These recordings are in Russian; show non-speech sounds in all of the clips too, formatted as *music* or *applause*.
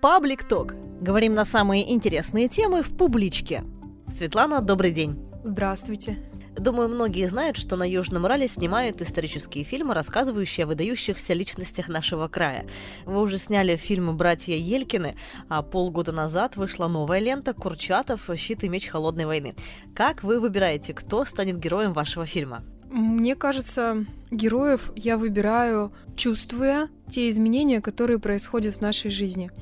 Паблик Ток. Говорим на самые интересные темы в публичке. Светлана, добрый день. Здравствуйте. Думаю, многие знают, что на Южном Урале снимают исторические фильмы, рассказывающие о выдающихся личностях нашего края. Вы уже сняли фильм «Братья Елькины», а полгода назад вышла новая лента «Курчатов. Щит и меч холодной войны». Как вы выбираете, кто станет героем вашего фильма? Мне кажется, героев я выбираю, чувствуя те изменения, которые происходят в нашей жизни.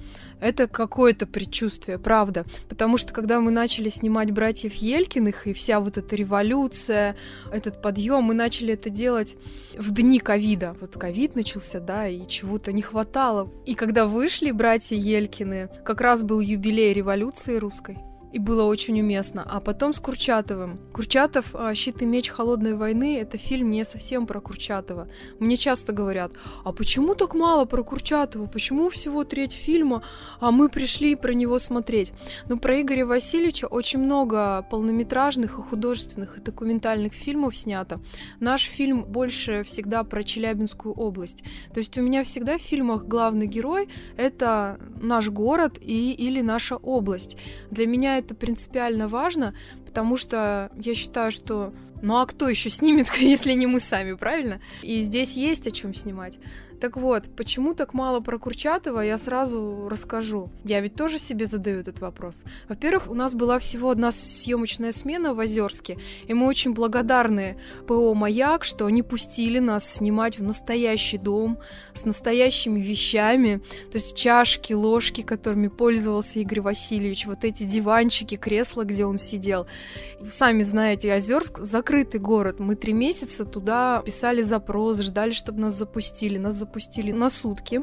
Это какое-то предчувствие, правда. Потому что когда мы начали снимать братьев Елькиных и вся вот эта революция, этот подъем, мы начали это делать в дни ковида. Вот ковид начался, да, и чего-то не хватало. И когда вышли братья Елькины, как раз был юбилей революции русской и было очень уместно. А потом с Курчатовым. Курчатов а, «Щит и меч холодной войны» — это фильм не совсем про Курчатова. Мне часто говорят, а почему так мало про Курчатова? Почему всего треть фильма, а мы пришли про него смотреть? Ну, про Игоря Васильевича очень много полнометражных и художественных и документальных фильмов снято. Наш фильм больше всегда про Челябинскую область. То есть у меня всегда в фильмах главный герой — это наш город и, или наша область. Для меня это принципиально важно, потому что я считаю, что ну а кто еще снимет, *laughs* если не мы сами, правильно? И здесь есть о чем снимать. Так вот, почему так мало про Курчатова, я сразу расскажу. Я ведь тоже себе задаю этот вопрос. Во-первых, у нас была всего одна съемочная смена в Озерске, и мы очень благодарны ПО «Маяк», что они пустили нас снимать в настоящий дом, с настоящими вещами, то есть чашки, ложки, которыми пользовался Игорь Васильевич, вот эти диванчики, кресла, где он сидел. Сами знаете, Озерск — закрытый город. Мы три месяца туда писали запрос, ждали, чтобы нас запустили. Нас запустили на сутки.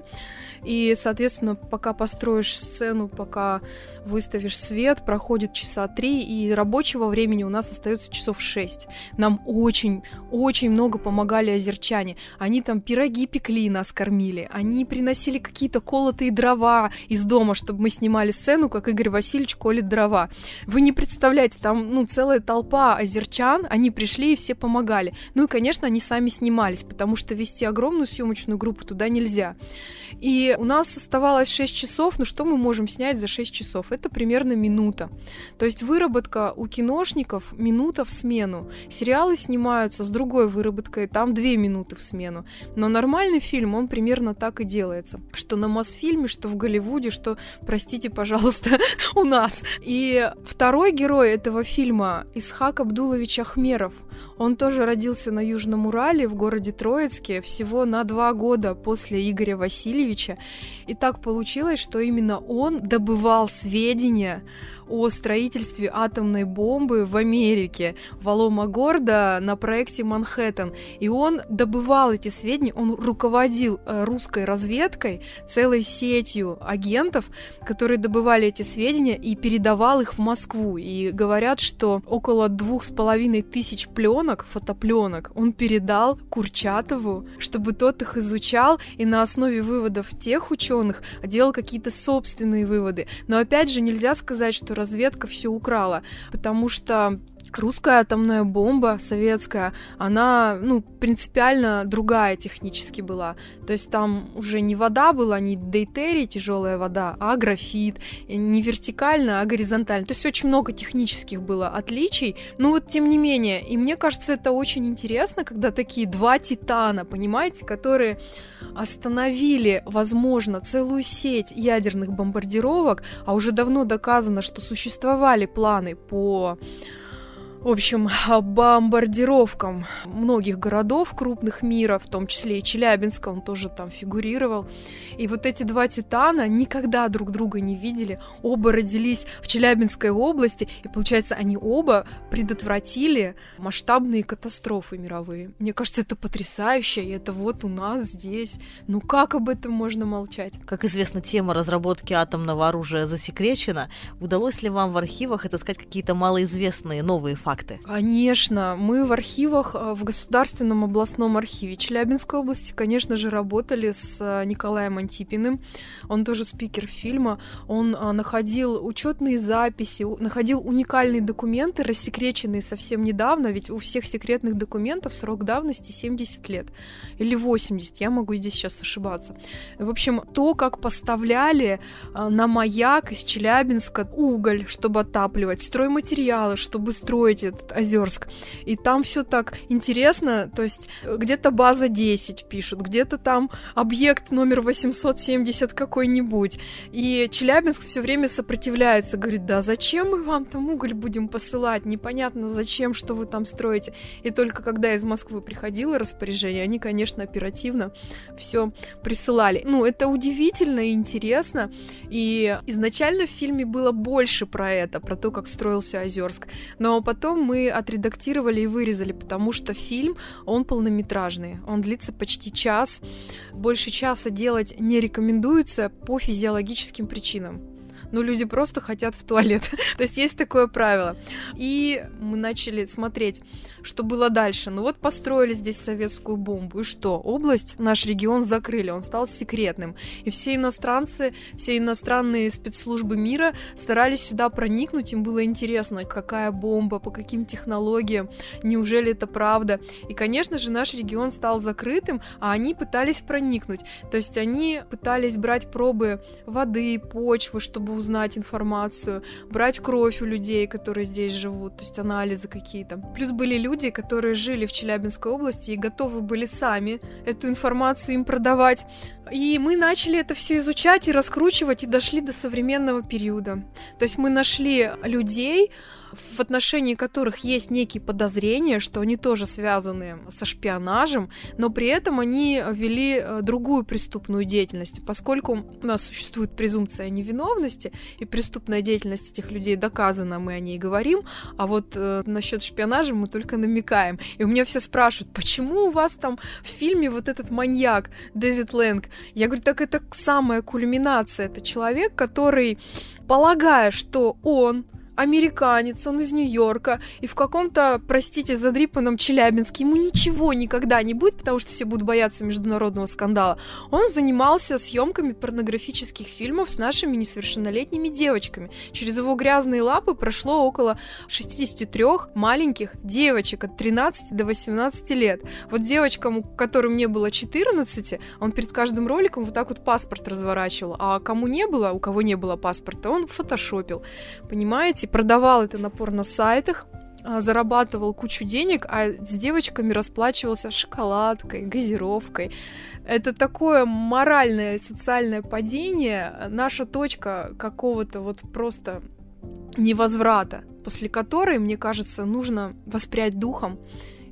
И, соответственно, пока построишь сцену, пока выставишь свет, проходит часа три, и рабочего времени у нас остается часов шесть. Нам очень, очень много помогали озерчане. Они там пироги пекли, нас кормили. Они приносили какие-то колотые дрова из дома, чтобы мы снимали сцену, как Игорь Васильевич колет дрова. Вы не представляете, там, ну, целая толпа озерчан, они пришли и все помогали. Ну и, конечно, они сами снимались, потому что вести огромную съемочную группу туда нельзя. И у нас оставалось 6 часов, ну что мы можем снять за 6 часов? Это примерно минута. То есть выработка у киношников минута в смену. Сериалы снимаются с другой выработкой, там 2 минуты в смену. Но нормальный фильм, он примерно так и делается. Что на Мосфильме, что в Голливуде, что, простите, пожалуйста, *laughs* у нас. И второй герой этого фильма Исхак Абдулович Ахмеров. Он тоже родился на Южном Урале, в городе Троицке, всего на два года после Игоря Васильевича. И так получилось, что именно он добывал сведения о строительстве атомной бомбы в Америке, в Аломагорда на проекте Манхэттен. И он добывал эти сведения, он руководил э, русской разведкой, целой сетью агентов, которые добывали эти сведения и передавал их в Москву. И говорят, что около двух с половиной тысяч пленок, фотопленок, он передал Курчатову, чтобы тот их изучал и на основе выводов тех ученых делал какие-то собственные выводы. Но опять же, нельзя сказать, что разведка все украла, потому что русская атомная бомба советская, она, ну, принципиально другая технически была. То есть там уже не вода была, не дейтерий, тяжелая вода, а графит. Не вертикально, а горизонтально. То есть очень много технических было отличий. Но вот тем не менее, и мне кажется, это очень интересно, когда такие два титана, понимаете, которые остановили, возможно, целую сеть ядерных бомбардировок, а уже давно доказано, что существовали планы по в общем, бомбардировкам многих городов крупных мира, в том числе и Челябинска, он тоже там фигурировал. И вот эти два титана никогда друг друга не видели, оба родились в Челябинской области, и получается, они оба предотвратили масштабные катастрофы мировые. Мне кажется, это потрясающе, и это вот у нас здесь. Ну как об этом можно молчать? Как известно, тема разработки атомного оружия засекречена. Удалось ли вам в архивах отыскать какие-то малоизвестные новые факты? Факты? Конечно, мы в архивах, э, в Государственном областном архиве Челябинской области, конечно же, работали с э, Николаем Антипиным. Он тоже спикер фильма. Он э, находил учетные записи, находил уникальные документы, рассекреченные совсем недавно, ведь у всех секретных документов срок давности 70 лет или 80, я могу здесь сейчас ошибаться. В общем, то, как поставляли на маяк из Челябинска уголь, чтобы отапливать, стройматериалы, чтобы строить этот Озерск. И там все так интересно, то есть где-то база 10 пишут, где-то там объект номер 870 какой-нибудь. И Челябинск все время сопротивляется, говорит, да зачем мы вам там уголь будем посылать, непонятно зачем, что вы там строите. И только когда из Москвы приходило распоряжение, они, конечно, оперативно все присылали. Ну, это удивительно и интересно. И изначально в фильме было больше про это, про то, как строился Озерск. Но потом мы отредактировали и вырезали, потому что фильм, он полнометражный. Он длится почти час. Больше часа делать не рекомендуется по физиологическим причинам но люди просто хотят в туалет. *laughs* То есть есть такое правило. И мы начали смотреть, что было дальше. Ну вот построили здесь советскую бомбу. И что? Область, наш регион закрыли, он стал секретным. И все иностранцы, все иностранные спецслужбы мира старались сюда проникнуть, им было интересно, какая бомба, по каким технологиям, неужели это правда. И, конечно же, наш регион стал закрытым, а они пытались проникнуть. То есть они пытались брать пробы воды, почвы, чтобы узнать информацию, брать кровь у людей, которые здесь живут, то есть анализы какие-то. Плюс были люди, которые жили в Челябинской области и готовы были сами эту информацию им продавать. И мы начали это все изучать и раскручивать и дошли до современного периода. То есть мы нашли людей, в отношении которых есть некие подозрения, что они тоже связаны со шпионажем, но при этом они вели э, другую преступную деятельность, поскольку у нас существует презумпция невиновности, и преступная деятельность этих людей доказана, мы о ней говорим, а вот э, насчет шпионажа мы только намекаем. И у меня все спрашивают, почему у вас там в фильме вот этот маньяк Дэвид Лэнг? Я говорю, так это самая кульминация, это человек, который, полагая, что он американец, он из Нью-Йорка, и в каком-то, простите, задрипанном Челябинске ему ничего никогда не будет, потому что все будут бояться международного скандала. Он занимался съемками порнографических фильмов с нашими несовершеннолетними девочками. Через его грязные лапы прошло около 63 маленьких девочек от 13 до 18 лет. Вот девочкам, которым не было 14, он перед каждым роликом вот так вот паспорт разворачивал, а кому не было, у кого не было паспорта, он фотошопил. Понимаете? Сети, продавал это на сайтах, а, зарабатывал кучу денег, а с девочками расплачивался шоколадкой, газировкой. Это такое моральное социальное падение, наша точка какого-то вот просто невозврата, после которой, мне кажется, нужно воспрять духом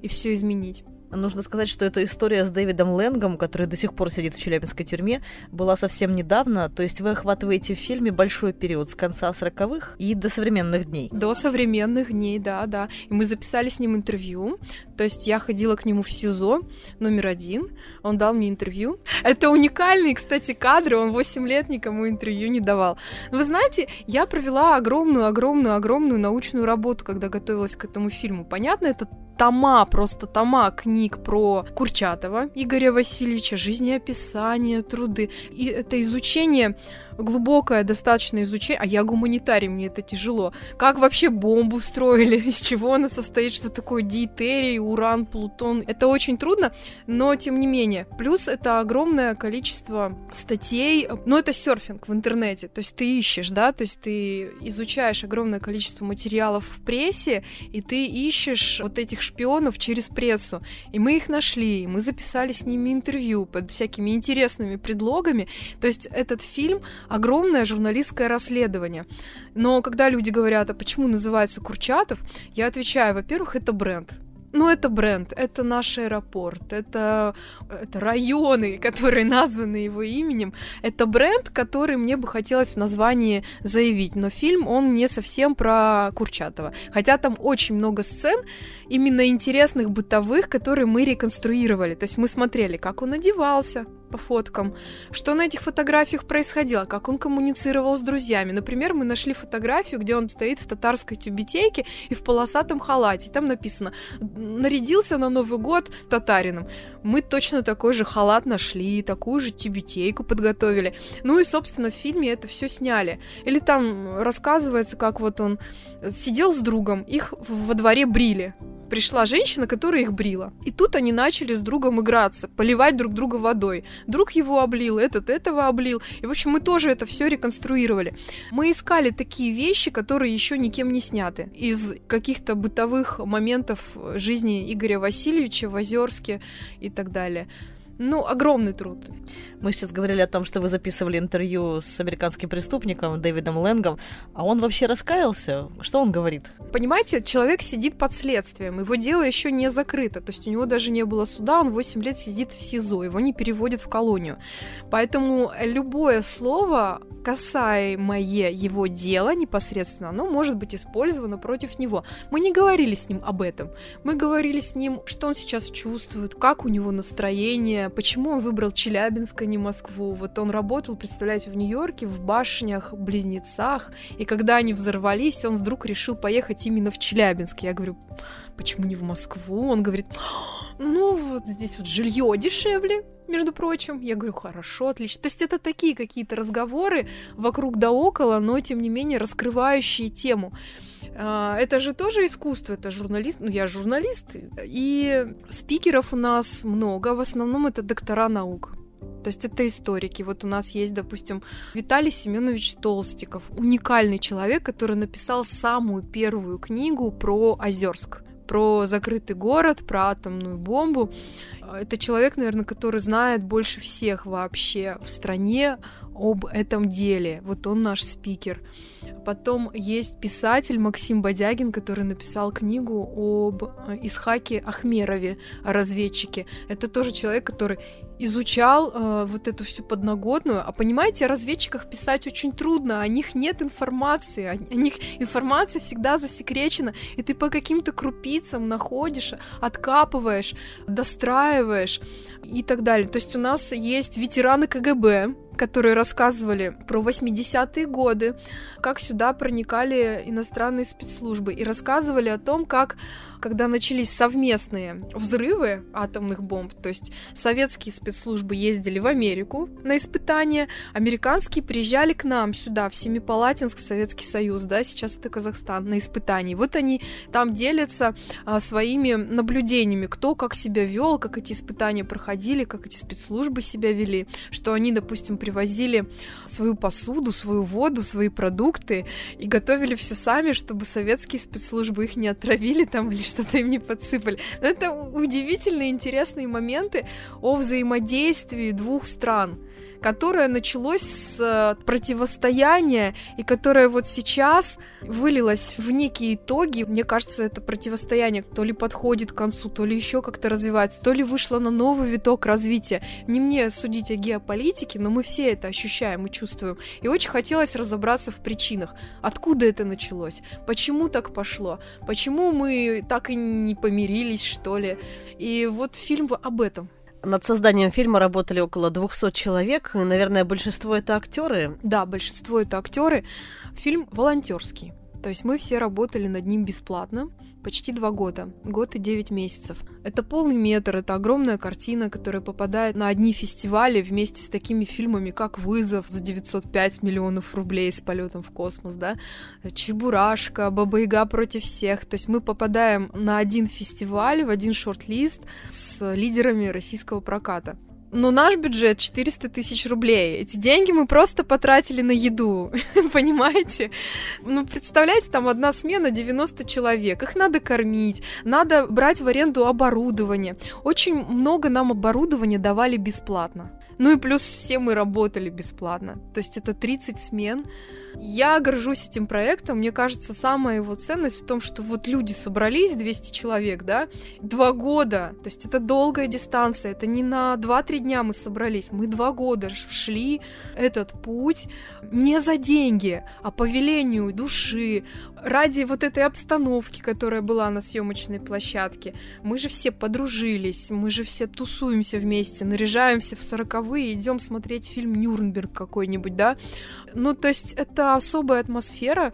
и все изменить. Нужно сказать, что эта история с Дэвидом Лэнгом, который до сих пор сидит в Челябинской тюрьме, была совсем недавно. То есть вы охватываете в фильме большой период с конца 40-х и до современных дней. До современных дней, да, да. И мы записали с ним интервью. То есть я ходила к нему в СИЗО номер один. Он дал мне интервью. Это уникальные, кстати, кадры. Он 8 лет никому интервью не давал. Вы знаете, я провела огромную, огромную, огромную научную работу, когда готовилась к этому фильму. Понятно, это тома, просто тома книг про Курчатова Игоря Васильевича, жизнеописание, труды. И это изучение глубокое достаточно изучение, а я гуманитарий, мне это тяжело. Как вообще бомбу строили, *laughs* из чего она состоит, что такое дитерий, уран, плутон. Это очень трудно, но тем не менее. Плюс это огромное количество статей, ну это серфинг в интернете, то есть ты ищешь, да, то есть ты изучаешь огромное количество материалов в прессе, и ты ищешь вот этих шпионов через прессу. И мы их нашли, мы записали с ними интервью под всякими интересными предлогами. То есть этот фильм огромное журналистское расследование. Но когда люди говорят, а почему называется Курчатов, я отвечаю, во-первых, это бренд. Ну, это бренд, это наш аэропорт, это, это районы, *laughs* которые названы его именем. Это бренд, который мне бы хотелось в названии заявить. Но фильм, он не совсем про Курчатова. Хотя там очень много сцен именно интересных, бытовых, которые мы реконструировали. То есть мы смотрели, как он одевался, по фоткам, что на этих фотографиях происходило, как он коммуницировал с друзьями. Например, мы нашли фотографию, где он стоит в татарской тюбетейке и в полосатом халате. Там написано «Нарядился на Новый год татарином». Мы точно такой же халат нашли, такую же тюбетейку подготовили. Ну и, собственно, в фильме это все сняли. Или там рассказывается, как вот он сидел с другом, их во дворе брили пришла женщина, которая их брила. И тут они начали с другом играться, поливать друг друга водой. Друг его облил, этот этого облил. И, в общем, мы тоже это все реконструировали. Мы искали такие вещи, которые еще никем не сняты. Из каких-то бытовых моментов жизни Игоря Васильевича в Озерске и так далее. Ну, огромный труд. Мы сейчас говорили о том, что вы записывали интервью с американским преступником Дэвидом Лэнгом, а он вообще раскаялся? Что он говорит? Понимаете, человек сидит под следствием, его дело еще не закрыто, то есть у него даже не было суда, он 8 лет сидит в СИЗО, его не переводят в колонию. Поэтому любое слово, касаемое его дела непосредственно, оно может быть использовано против него. Мы не говорили с ним об этом, мы говорили с ним, что он сейчас чувствует, как у него настроение, почему он выбрал Челябинск, а не Москву. Вот он работал, представляете, в Нью-Йорке, в башнях, близнецах, и когда они взорвались, он вдруг решил поехать именно в Челябинск. Я говорю, почему не в Москву? Он говорит, ну вот здесь вот жилье дешевле, между прочим. Я говорю, хорошо, отлично. То есть это такие какие-то разговоры вокруг да около, но тем не менее раскрывающие тему. А, это же тоже искусство, это журналист, ну я журналист, и спикеров у нас много, в основном это доктора наук. То есть это историки. Вот у нас есть, допустим, Виталий Семенович Толстиков, уникальный человек, который написал самую первую книгу про Озерск про закрытый город, про атомную бомбу. Это человек, наверное, который знает больше всех вообще в стране об этом деле. Вот он наш спикер. Потом есть писатель Максим Бодягин, который написал книгу об э, Исхаке Ахмерове, о разведчике. Это тоже человек, который изучал э, вот эту всю подноготную. А понимаете, о разведчиках писать очень трудно, о них нет информации, о, о них информация всегда засекречена, и ты по каким-то крупицам находишь, откапываешь, достраиваешь и так далее. То есть у нас есть ветераны КГБ, которые рассказывали про 80-е годы, как сюда проникали иностранные спецслужбы, и рассказывали о том, как когда начались совместные взрывы атомных бомб, то есть советские спецслужбы ездили в Америку на испытания, американские приезжали к нам сюда, в Семипалатинск, Советский Союз, да, сейчас это Казахстан, на испытания. Вот они там делятся а, своими наблюдениями, кто как себя вел, как эти испытания проходили, как эти спецслужбы себя вели, что они, допустим, привозили свою посуду, свою воду, свои продукты и готовили все сами, чтобы советские спецслужбы их не отравили там или что-то им не подсыпали. Но это удивительные, интересные моменты о взаимодействии двух стран которое началось с э, противостояния и которое вот сейчас вылилось в некие итоги. Мне кажется, это противостояние то ли подходит к концу, то ли еще как-то развивается, то ли вышло на новый виток развития. Не мне судить о геополитике, но мы все это ощущаем и чувствуем. И очень хотелось разобраться в причинах. Откуда это началось? Почему так пошло? Почему мы так и не помирились, что ли? И вот фильм об этом. Над созданием фильма работали около 200 человек. И, наверное, большинство это актеры. Да, большинство это актеры. Фильм волонтерский. То есть мы все работали над ним бесплатно почти два года, год и девять месяцев. Это полный метр, это огромная картина, которая попадает на одни фестивали вместе с такими фильмами, как «Вызов» за 905 миллионов рублей с полетом в космос, да, «Чебурашка», «Баба-Яга против всех». То есть мы попадаем на один фестиваль, в один шорт-лист с лидерами российского проката. Но наш бюджет 400 тысяч рублей. Эти деньги мы просто потратили на еду, *laughs* понимаете? Ну, представляете, там одна смена 90 человек. Их надо кормить, надо брать в аренду оборудование. Очень много нам оборудования давали бесплатно. Ну и плюс все мы работали бесплатно. То есть это 30 смен. Я горжусь этим проектом. Мне кажется, самая его ценность в том, что вот люди собрались, 200 человек, да, два года. То есть это долгая дистанция. Это не на 2-3 дня мы собрались. Мы два года шли этот путь не за деньги, а по велению души, ради вот этой обстановки, которая была на съемочной площадке. Мы же все подружились, мы же все тусуемся вместе, наряжаемся в 40 сороковые, идем смотреть фильм Нюрнберг какой-нибудь, да. Ну, то есть это особая атмосфера,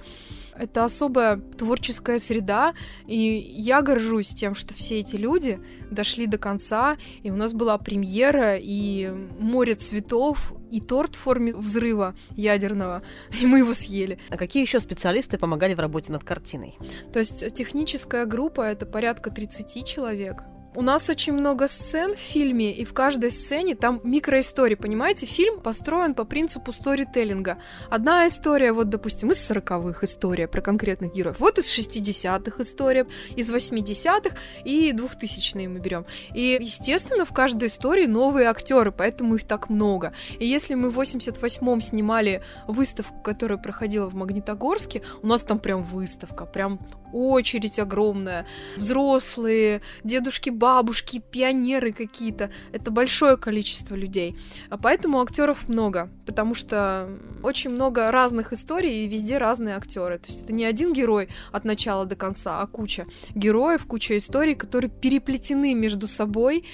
это особая творческая среда, и я горжусь тем, что все эти люди дошли до конца, и у нас была премьера, и море цветов, и торт в форме взрыва ядерного, *laughs* и мы его съели. А какие еще специалисты помогали в работе над картиной? То есть техническая группа — это порядка 30 человек, у нас очень много сцен в фильме, и в каждой сцене там микроистории, понимаете? Фильм построен по принципу сторителлинга. Одна история, вот, допустим, из 40-х история про конкретных героев, вот из 60-х история, из 80-х и 2000-е мы берем. И, естественно, в каждой истории новые актеры, поэтому их так много. И если мы в 88-м снимали выставку, которая проходила в Магнитогорске, у нас там прям выставка, прям очередь огромная, взрослые, дедушки, бабушки, пионеры какие-то. Это большое количество людей. А поэтому актеров много, потому что очень много разных историй и везде разные актеры. То есть это не один герой от начала до конца, а куча героев, куча историй, которые переплетены между собой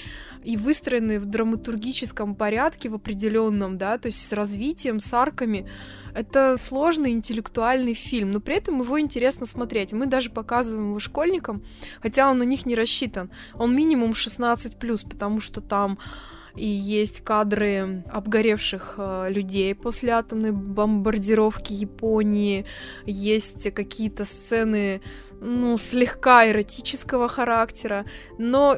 и выстроены в драматургическом порядке в определенном, да, то есть с развитием, с арками. Это сложный интеллектуальный фильм, но при этом его интересно смотреть. Мы даже показываем его школьникам, хотя он на них не рассчитан. Он минимум 16+, потому что там и есть кадры обгоревших э, людей после атомной бомбардировки Японии, есть какие-то сцены, ну, слегка эротического характера, но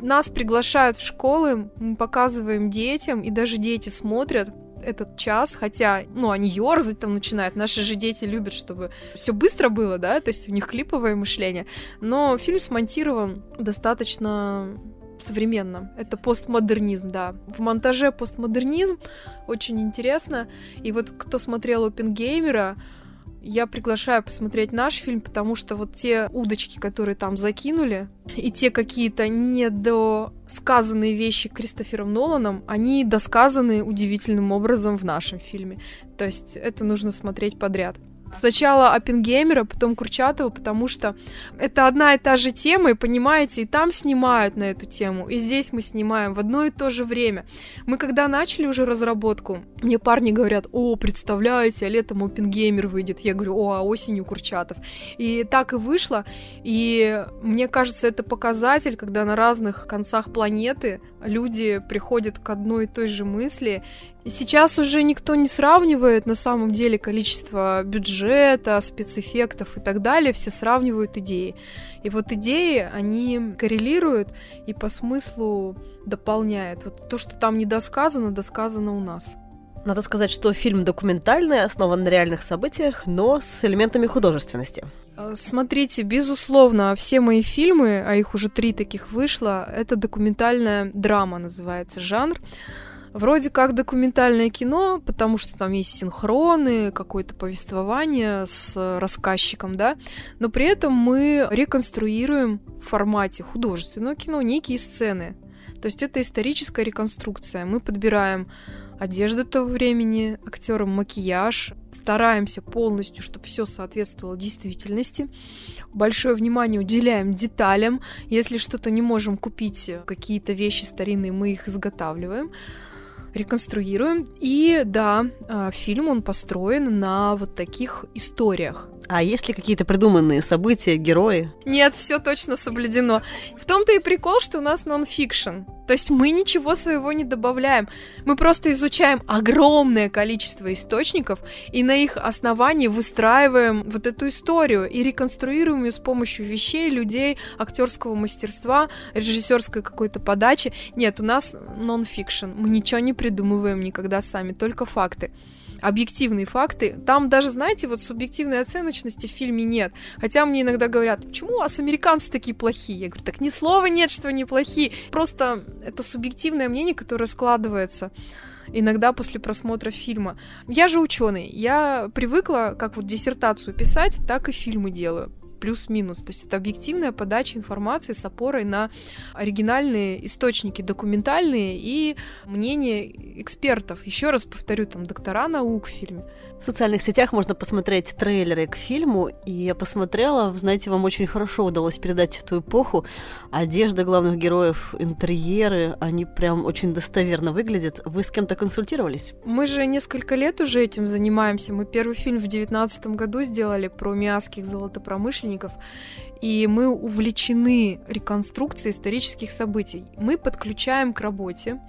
нас приглашают в школы, мы показываем детям, и даже дети смотрят, этот час, хотя, ну, они ерзать там начинают. Наши же дети любят, чтобы все быстро было, да, то есть у них клиповое мышление. Но фильм смонтирован достаточно современно. Это постмодернизм, да. В монтаже постмодернизм очень интересно. И вот кто смотрел Опенгеймера, я приглашаю посмотреть наш фильм, потому что вот те удочки, которые там закинули, и те какие-то недосказанные вещи Кристофером Ноланом, они досказаны удивительным образом в нашем фильме. То есть это нужно смотреть подряд. Сначала Оппенгеймера, потом Курчатова, потому что это одна и та же тема, и понимаете, и там снимают на эту тему, и здесь мы снимаем в одно и то же время. Мы когда начали уже разработку, мне парни говорят, о, представляете, а летом Оппенгеймер выйдет. Я говорю, о, а осенью Курчатов. И так и вышло, и мне кажется, это показатель, когда на разных концах планеты люди приходят к одной и той же мысли, Сейчас уже никто не сравнивает на самом деле количество бюджета, спецэффектов и так далее, все сравнивают идеи. И вот идеи, они коррелируют и по смыслу дополняют. Вот то, что там недосказано, досказано у нас. Надо сказать, что фильм документальный, основан на реальных событиях, но с элементами художественности. Э, смотрите, безусловно, все мои фильмы, а их уже три таких вышло, это документальная драма называется жанр. Вроде как документальное кино, потому что там есть синхроны, какое-то повествование с рассказчиком, да, но при этом мы реконструируем в формате художественного кино некие сцены. То есть это историческая реконструкция. Мы подбираем одежду того времени, актерам макияж, стараемся полностью, чтобы все соответствовало действительности. Большое внимание уделяем деталям. Если что-то не можем купить, какие-то вещи старинные, мы их изготавливаем реконструируем. И да, а, фильм он построен на вот таких историях. А есть ли какие-то придуманные события, герои? Нет, все точно соблюдено. В том-то и прикол, что у нас нон-фикшн. То есть мы ничего своего не добавляем. Мы просто изучаем огромное количество источников и на их основании выстраиваем вот эту историю и реконструируем ее с помощью вещей, людей, актерского мастерства, режиссерской какой-то подачи. Нет, у нас нон-фикшн. Мы ничего не придумываем никогда сами, только факты объективные факты. Там даже, знаете, вот субъективной оценочности в фильме нет. Хотя мне иногда говорят, почему у вас американцы такие плохие? Я говорю, так ни слова нет, что они плохие. Просто это субъективное мнение, которое складывается иногда после просмотра фильма. Я же ученый, я привыкла как вот диссертацию писать, так и фильмы делаю. Плюс-минус. То есть это объективная подача информации с опорой на оригинальные источники, документальные и мнения экспертов. Еще раз повторю, там доктора наук в фильме. В социальных сетях можно посмотреть трейлеры к фильму, и я посмотрела, знаете, вам очень хорошо удалось передать эту эпоху. Одежда главных героев, интерьеры, они прям очень достоверно выглядят. Вы с кем-то консультировались? Мы же несколько лет уже этим занимаемся. Мы первый фильм в девятнадцатом году сделали про миасских золотопромышленников, и мы увлечены реконструкцией исторических событий. Мы подключаем к работе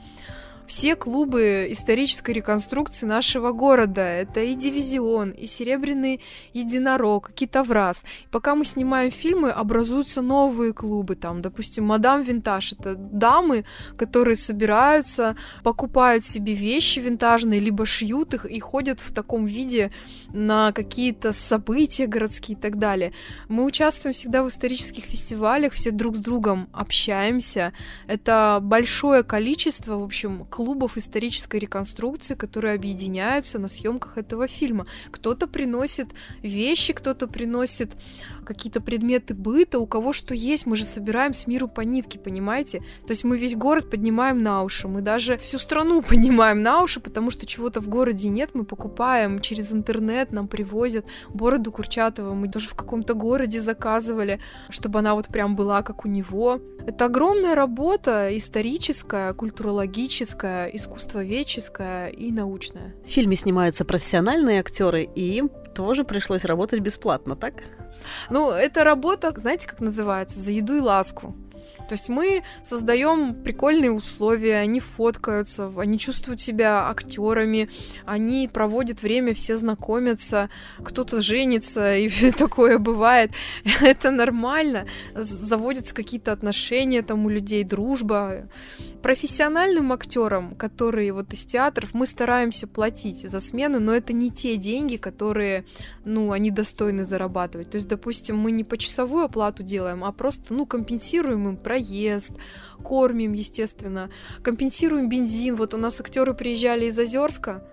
все клубы исторической реконструкции нашего города. Это и Дивизион, и Серебряный Единорог, Китовраз. И пока мы снимаем фильмы, образуются новые клубы. Там, допустим, Мадам Винтаж. Это дамы, которые собираются, покупают себе вещи винтажные, либо шьют их и ходят в таком виде на какие-то события городские и так далее. Мы участвуем всегда в исторических фестивалях, все друг с другом общаемся. Это большое количество, в общем, клубов исторической реконструкции, которые объединяются на съемках этого фильма. Кто-то приносит вещи, кто-то приносит какие-то предметы быта, у кого что есть, мы же собираем с миру по нитке, понимаете? То есть мы весь город поднимаем на уши, мы даже всю страну *laughs* поднимаем на уши, потому что чего-то в городе нет, мы покупаем через интернет, нам привозят бороду Курчатова, мы тоже в каком-то городе заказывали, чтобы она вот прям была как у него. Это огромная работа историческая, культурологическая, искусствоведческая и научная. В фильме снимаются профессиональные актеры, и им тоже пришлось работать бесплатно, так? Ну, эта работа, знаете, как называется? За еду и ласку. То есть мы создаем прикольные условия, они фоткаются, они чувствуют себя актерами, они проводят время, все знакомятся, кто-то женится, *laughs* и такое бывает. Это нормально. Заводятся какие-то отношения там у людей, дружба. Профессиональным актерам, которые вот из театров, мы стараемся платить за смены, но это не те деньги, которые, ну, они достойны зарабатывать. То есть, допустим, мы не почасовую оплату делаем, а просто, ну, компенсируем им проезд, кормим, естественно, компенсируем бензин. Вот у нас актеры приезжали из Озерска,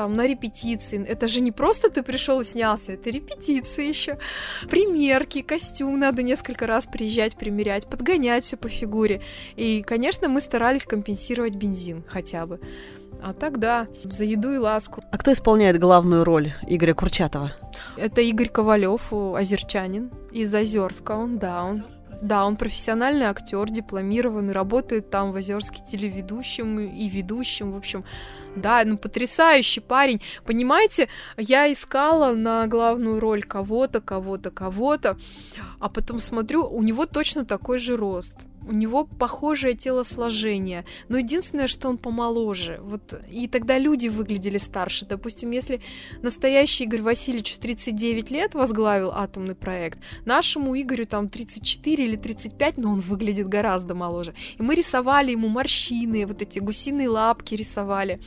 там на репетиции. Это же не просто ты пришел и снялся, это репетиции еще. Примерки, костюм надо несколько раз приезжать, примерять, подгонять все по фигуре. И, конечно, мы старались компенсировать бензин хотя бы. А тогда за еду и ласку. А кто исполняет главную роль Игоря Курчатова? Это Игорь Ковалев, озерчанин из Озерска. Он, да, он да, он профессиональный актер, дипломированный, работает там в Озерске телеведущим и ведущим, в общем, да, ну потрясающий парень. Понимаете, я искала на главную роль кого-то, кого-то, кого-то, а потом смотрю, у него точно такой же рост у него похожее телосложение, но единственное, что он помоложе. Вот и тогда люди выглядели старше. Допустим, если настоящий Игорь Васильевич в 39 лет возглавил атомный проект, нашему Игорю там 34 или 35, но он выглядит гораздо моложе. И мы рисовали ему морщины, вот эти гусиные лапки рисовали.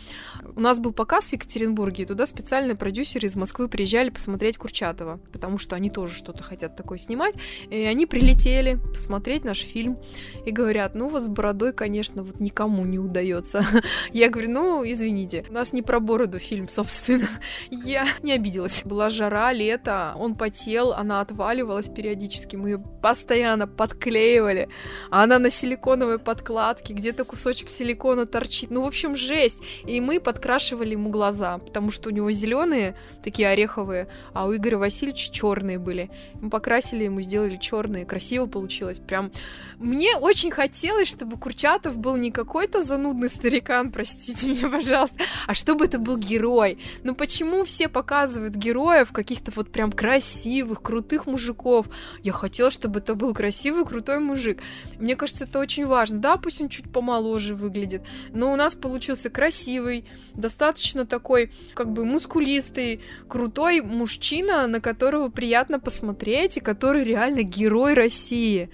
У нас был показ в Екатеринбурге, и туда специальные продюсеры из Москвы приезжали посмотреть Курчатова, потому что они тоже что-то хотят такое снимать, и они прилетели посмотреть наш фильм и говорят, ну вот с бородой, конечно, вот никому не удается. *laughs* Я говорю, ну, извините, у нас не про бороду фильм, собственно. *laughs* Я не обиделась. Была жара, лето, он потел, она отваливалась периодически, мы ее постоянно подклеивали, а она на силиконовой подкладке, где-то кусочек силикона торчит. Ну, в общем, жесть. И мы подкрашивали ему глаза, потому что у него зеленые, такие ореховые, а у Игоря Васильевича черные были. Мы покрасили ему, сделали черные, красиво получилось. Прям мне очень хотелось, чтобы Курчатов был не какой-то занудный старикан, простите меня, пожалуйста, а чтобы это был герой. Но почему все показывают героев каких-то вот прям красивых, крутых мужиков? Я хотела, чтобы это был красивый, крутой мужик. Мне кажется, это очень важно. Да, пусть он чуть помоложе выглядит, но у нас получился красивый, достаточно такой, как бы мускулистый, крутой мужчина, на которого приятно посмотреть и который реально герой России.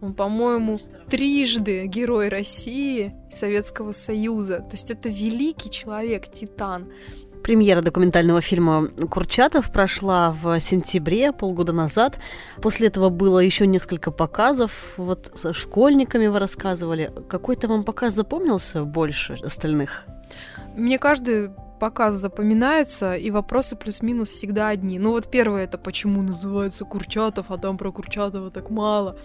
Он, по-моему, трижды герой России и Советского Союза. То есть это великий человек, титан. Премьера документального фильма «Курчатов» прошла в сентябре, полгода назад. После этого было еще несколько показов. Вот со школьниками вы рассказывали. Какой-то вам показ запомнился больше остальных? Мне каждый показ запоминается, и вопросы плюс-минус всегда одни. Ну вот первое это почему называется Курчатов, а там про Курчатова так мало.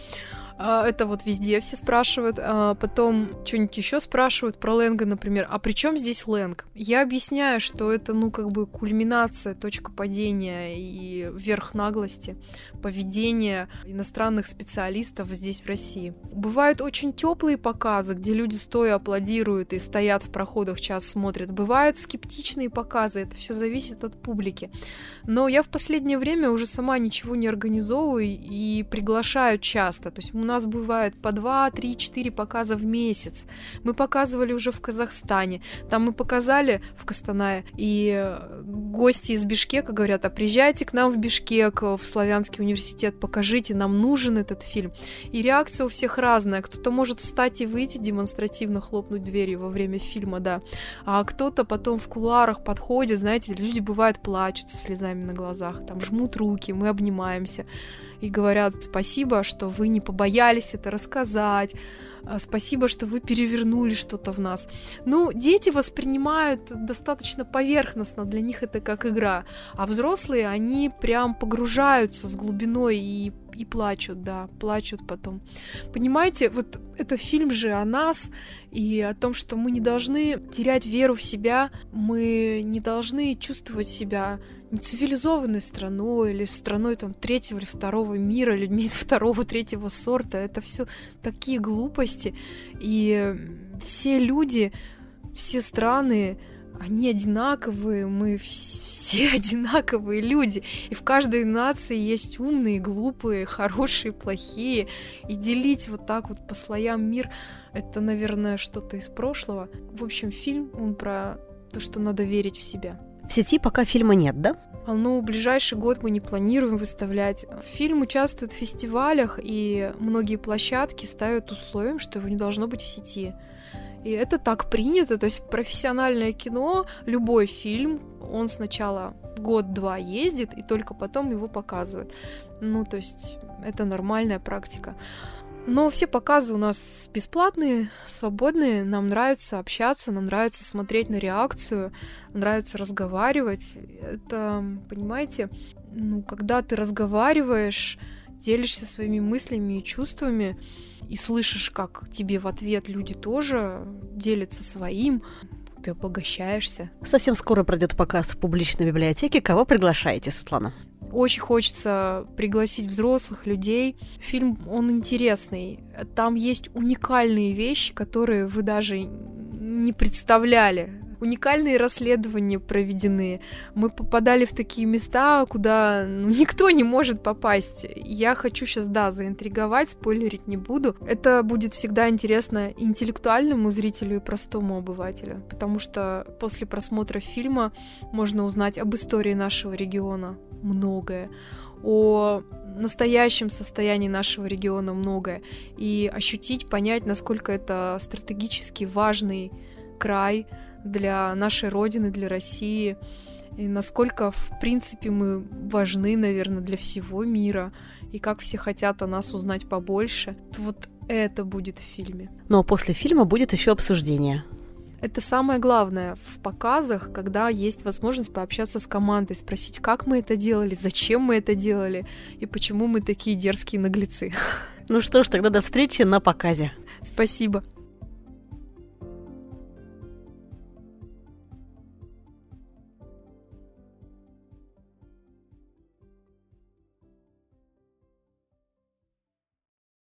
А, это вот везде все спрашивают. А потом что-нибудь еще спрашивают про Лэнга, например. А при чем здесь Лэнг? Я объясняю, что это, ну, как бы кульминация, точка падения и верх наглости поведения иностранных специалистов здесь, в России. Бывают очень теплые показы, где люди стоя аплодируют и стоят в проходах, час смотрят. Бывают скептичные показы, это все зависит от публики. Но я в последнее время уже сама ничего не организовываю и приглашаю часто. То есть у нас бывает по 2, 3, 4 показа в месяц. Мы показывали уже в Казахстане. Там мы показали в Костанае. И гости из Бишкека говорят, а приезжайте к нам в Бишкек, в Славянский университет, покажите, нам нужен этот фильм. И реакция у всех разная. Кто-то может встать и выйти демонстративно, хлопнуть дверью во время фильма, да. А кто-то потом в кулуарах подходит, знаете, люди бывают плачут со слезами на глазах, там жмут руки, мы обнимаемся и говорят спасибо, что вы не побоялись это рассказать, а, спасибо, что вы перевернули что-то в нас. Ну, дети воспринимают достаточно поверхностно, для них это как игра, а взрослые, они прям погружаются с глубиной и и плачут, да, плачут потом. Понимаете, вот это фильм же о нас и о том, что мы не должны терять веру в себя, мы не должны чувствовать себя нецивилизованной страной или страной там третьего или второго мира, людьми второго, третьего сорта. Это все такие глупости. И все люди, все страны, они одинаковые, мы все *laughs* одинаковые люди. И в каждой нации есть умные, глупые, хорошие, плохие. И делить вот так вот по слоям мир, это, наверное, что-то из прошлого. В общем, фильм, он про то, что надо верить в себя. В сети пока фильма нет, да? А, ну, ближайший год мы не планируем выставлять. Фильм участвует в фестивалях, и многие площадки ставят условием, что его не должно быть в сети. И это так принято, то есть профессиональное кино, любой фильм, он сначала год-два ездит, и только потом его показывают. Ну, то есть это нормальная практика. Но все показы у нас бесплатные, свободные. Нам нравится общаться, нам нравится смотреть на реакцию, нравится разговаривать. Это, понимаете, ну, когда ты разговариваешь, делишься своими мыслями и чувствами, и слышишь, как тебе в ответ люди тоже делятся своим, ты обогащаешься. Совсем скоро пройдет показ в публичной библиотеке. Кого приглашаете, Светлана? Очень хочется пригласить взрослых людей. Фильм, он интересный. Там есть уникальные вещи, которые вы даже не представляли уникальные расследования проведены. Мы попадали в такие места, куда ну, *laughs* никто не может попасть. Я хочу сейчас, да, заинтриговать, спойлерить не буду. Это будет всегда интересно интеллектуальному зрителю и простому обывателю, потому что после просмотра фильма можно узнать об истории нашего региона многое, о настоящем состоянии нашего региона многое и ощутить, понять, насколько это стратегически важный край, для нашей Родины, для России, и насколько, в принципе, мы важны, наверное, для всего мира, и как все хотят о нас узнать побольше. Вот это будет в фильме. Но после фильма будет еще обсуждение. Это самое главное в показах, когда есть возможность пообщаться с командой, спросить, как мы это делали, зачем мы это делали и почему мы такие дерзкие наглецы. Ну что ж, тогда до встречи на показе. Спасибо.